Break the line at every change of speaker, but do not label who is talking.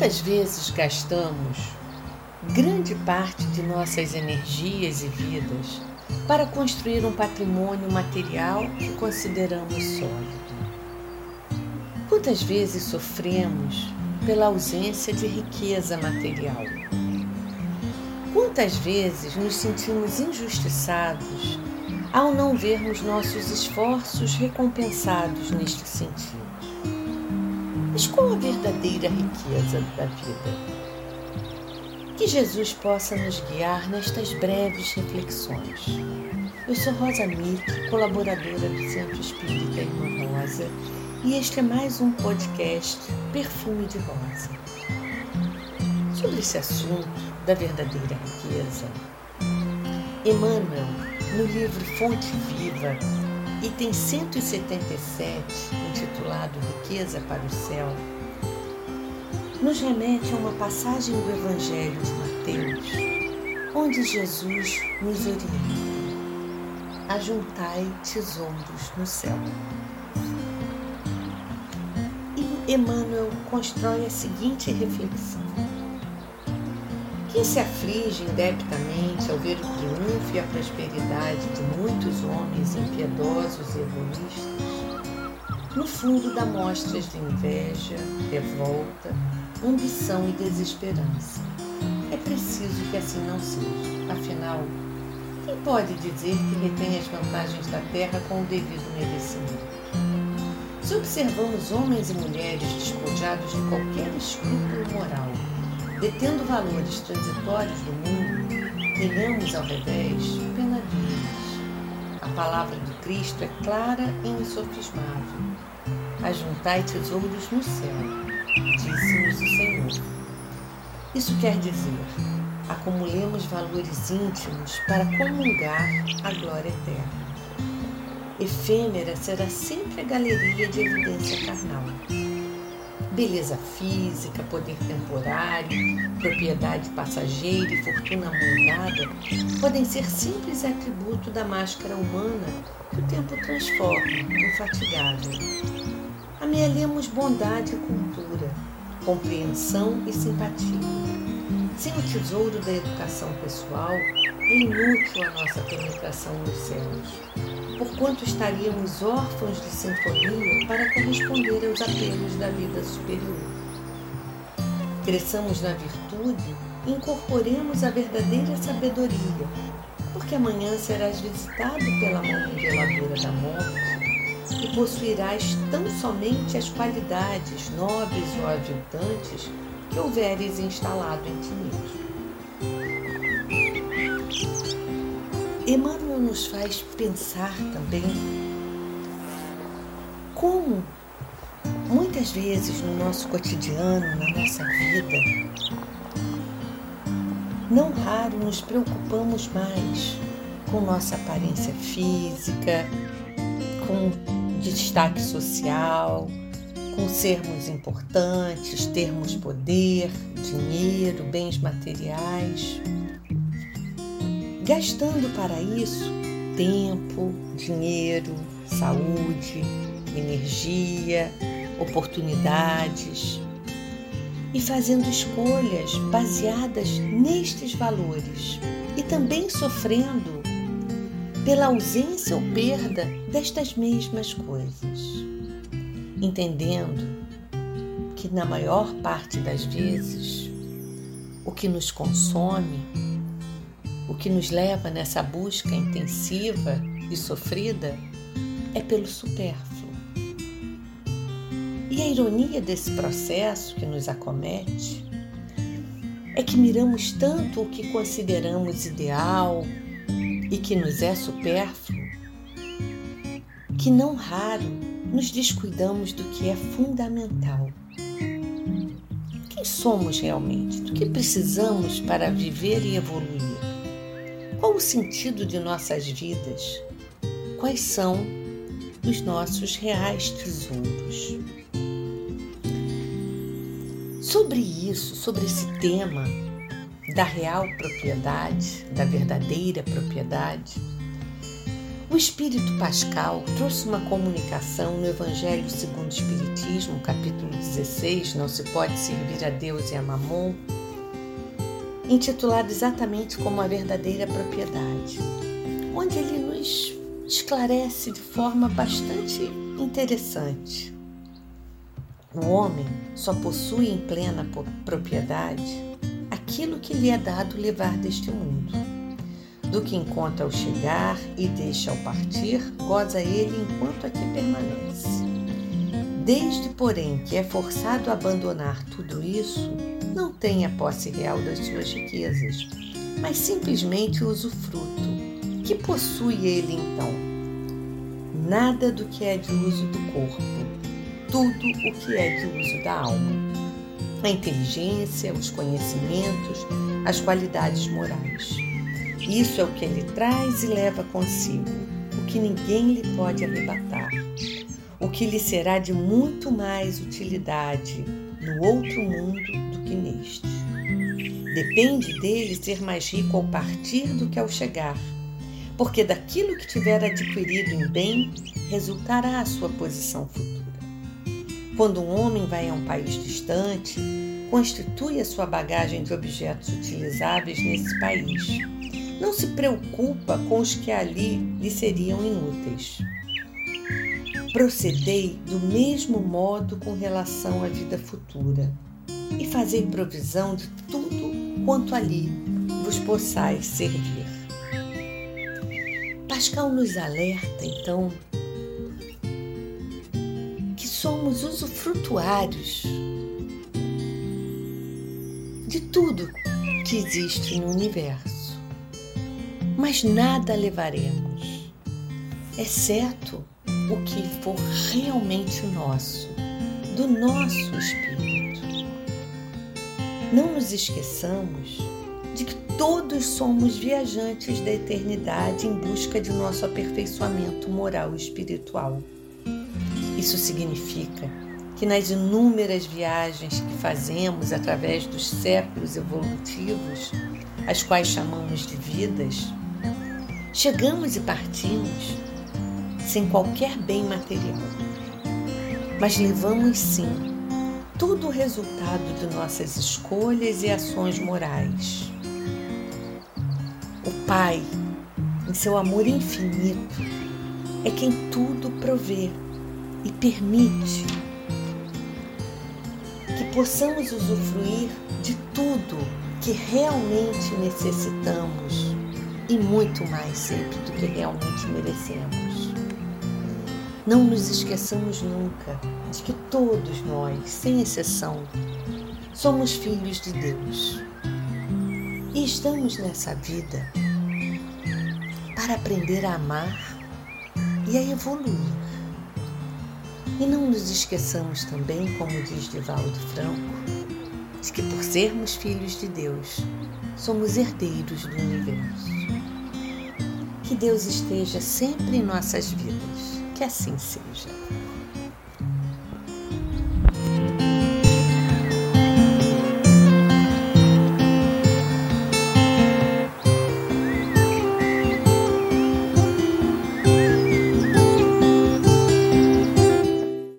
Quantas vezes gastamos grande parte de nossas energias e vidas para construir um patrimônio material que consideramos sólido? Quantas vezes sofremos pela ausência de riqueza material? Quantas vezes nos sentimos injustiçados ao não vermos nossos esforços recompensados neste sentido? Mas qual a verdadeira riqueza da vida? Que Jesus possa nos guiar nestas breves reflexões. Eu sou Rosa Mick, colaboradora do Centro Espírita Irmã Rosa, e este é mais um podcast Perfume de Rosa. Sobre esse assunto da verdadeira riqueza, Emmanuel, no livro Fonte Viva, item 177, intitulado Riqueza para o Céu, nos remete a uma passagem do Evangelho de Mateus, onde Jesus nos orienta: Ajuntai tesouros no céu. E Emmanuel constrói a seguinte reflexão: quem se aflige indebitamente ao ver o triunfo e a prosperidade de muitos homens impiedosos e egoístas, no fundo dá mostras de inveja, revolta, ambição e desesperança. É preciso que assim não seja. Afinal, quem pode dizer que retém as vantagens da terra com o devido merecimento? Se observamos homens e mulheres despojados de qualquer escrúpulo moral, detendo valores transitórios do mundo, tenhamos ao revés penadinhos. A palavra do Cristo é clara e insofismável. Ajuntai tesouros no céu, disse-nos o Senhor. Isso quer dizer, acumulemos valores íntimos para comungar a glória eterna. Efêmera será sempre a galeria de evidência carnal beleza física, poder temporário, propriedade passageira e fortuna moldada podem ser simples atributo da máscara humana que o tempo transforma, infatigável. Amealhemos bondade e cultura, compreensão e simpatia. Sem o tesouro da educação pessoal, é inútil a nossa penetração nos céus porquanto estaríamos órfãos de sintonia para corresponder aos apelos da vida superior. Cresçamos na virtude e incorporemos a verdadeira sabedoria, porque amanhã serás visitado pela mão reveladora da morte e possuirás tão somente as qualidades nobres ou aviltantes que houveres instalado em ti mesmo. Emmanuel nos faz pensar também como muitas vezes no nosso cotidiano, na nossa vida, não raro nos preocupamos mais com nossa aparência física, com destaque social, com sermos importantes, termos poder, dinheiro, bens materiais gastando para isso tempo, dinheiro, saúde, energia, oportunidades e fazendo escolhas baseadas nestes valores e também sofrendo pela ausência ou perda destas mesmas coisas, entendendo que na maior parte das vezes o que nos consome o que nos leva nessa busca intensiva e sofrida é pelo supérfluo. E a ironia desse processo que nos acomete é que miramos tanto o que consideramos ideal e que nos é supérfluo, que não raro nos descuidamos do que é fundamental. Quem somos realmente? Do que precisamos para viver e evoluir? O sentido de nossas vidas? Quais são os nossos reais tesouros? Sobre isso, sobre esse tema da real propriedade, da verdadeira propriedade, O Espírito Pascal trouxe uma comunicação no Evangelho segundo o Espiritismo, capítulo 16, Não se pode servir a Deus e a Mamon, intitulado exatamente como a verdadeira propriedade, onde ele nos esclarece de forma bastante interessante. O homem só possui em plena propriedade aquilo que lhe é dado levar deste mundo. Do que encontra ao chegar e deixa ao partir, goza ele enquanto aqui permanece. Desde, porém, que é forçado a abandonar tudo isso, não tem a posse real das suas riquezas, mas simplesmente o usufruto. Que possui ele então? Nada do que é de uso do corpo, tudo o que é de uso da alma. A inteligência, os conhecimentos, as qualidades morais. Isso é o que ele traz e leva consigo, o que ninguém lhe pode arrebatar, o que lhe será de muito mais utilidade no outro mundo do que neste. Depende dele ser mais rico ao partir do que ao chegar, porque daquilo que tiver adquirido em bem resultará a sua posição futura. Quando um homem vai a um país distante, constitui a sua bagagem de objetos utilizáveis nesse país. Não se preocupa com os que ali lhe seriam inúteis. Procedei do mesmo modo com relação à vida futura e fazei provisão de tudo quanto ali vos possais servir. Pascal nos alerta, então, que somos usufrutuários de tudo que existe no universo, mas nada levaremos, exceto o que for realmente nosso, do nosso espírito. Não nos esqueçamos de que todos somos viajantes da eternidade em busca de nosso aperfeiçoamento moral e espiritual. Isso significa que nas inúmeras viagens que fazemos através dos séculos evolutivos, as quais chamamos de vidas, chegamos e partimos sem qualquer bem material. Mas levamos sim todo o resultado de nossas escolhas e ações morais. O Pai, em seu amor infinito, é quem tudo provê e permite que possamos usufruir de tudo que realmente necessitamos e muito mais sempre do que realmente merecemos. Não nos esqueçamos nunca de que todos nós, sem exceção, somos filhos de Deus. E estamos nessa vida para aprender a amar e a evoluir. E não nos esqueçamos também, como diz Divaldo Franco, de que por sermos filhos de Deus, somos herdeiros do universo. Que Deus esteja sempre em nossas vidas que assim seja.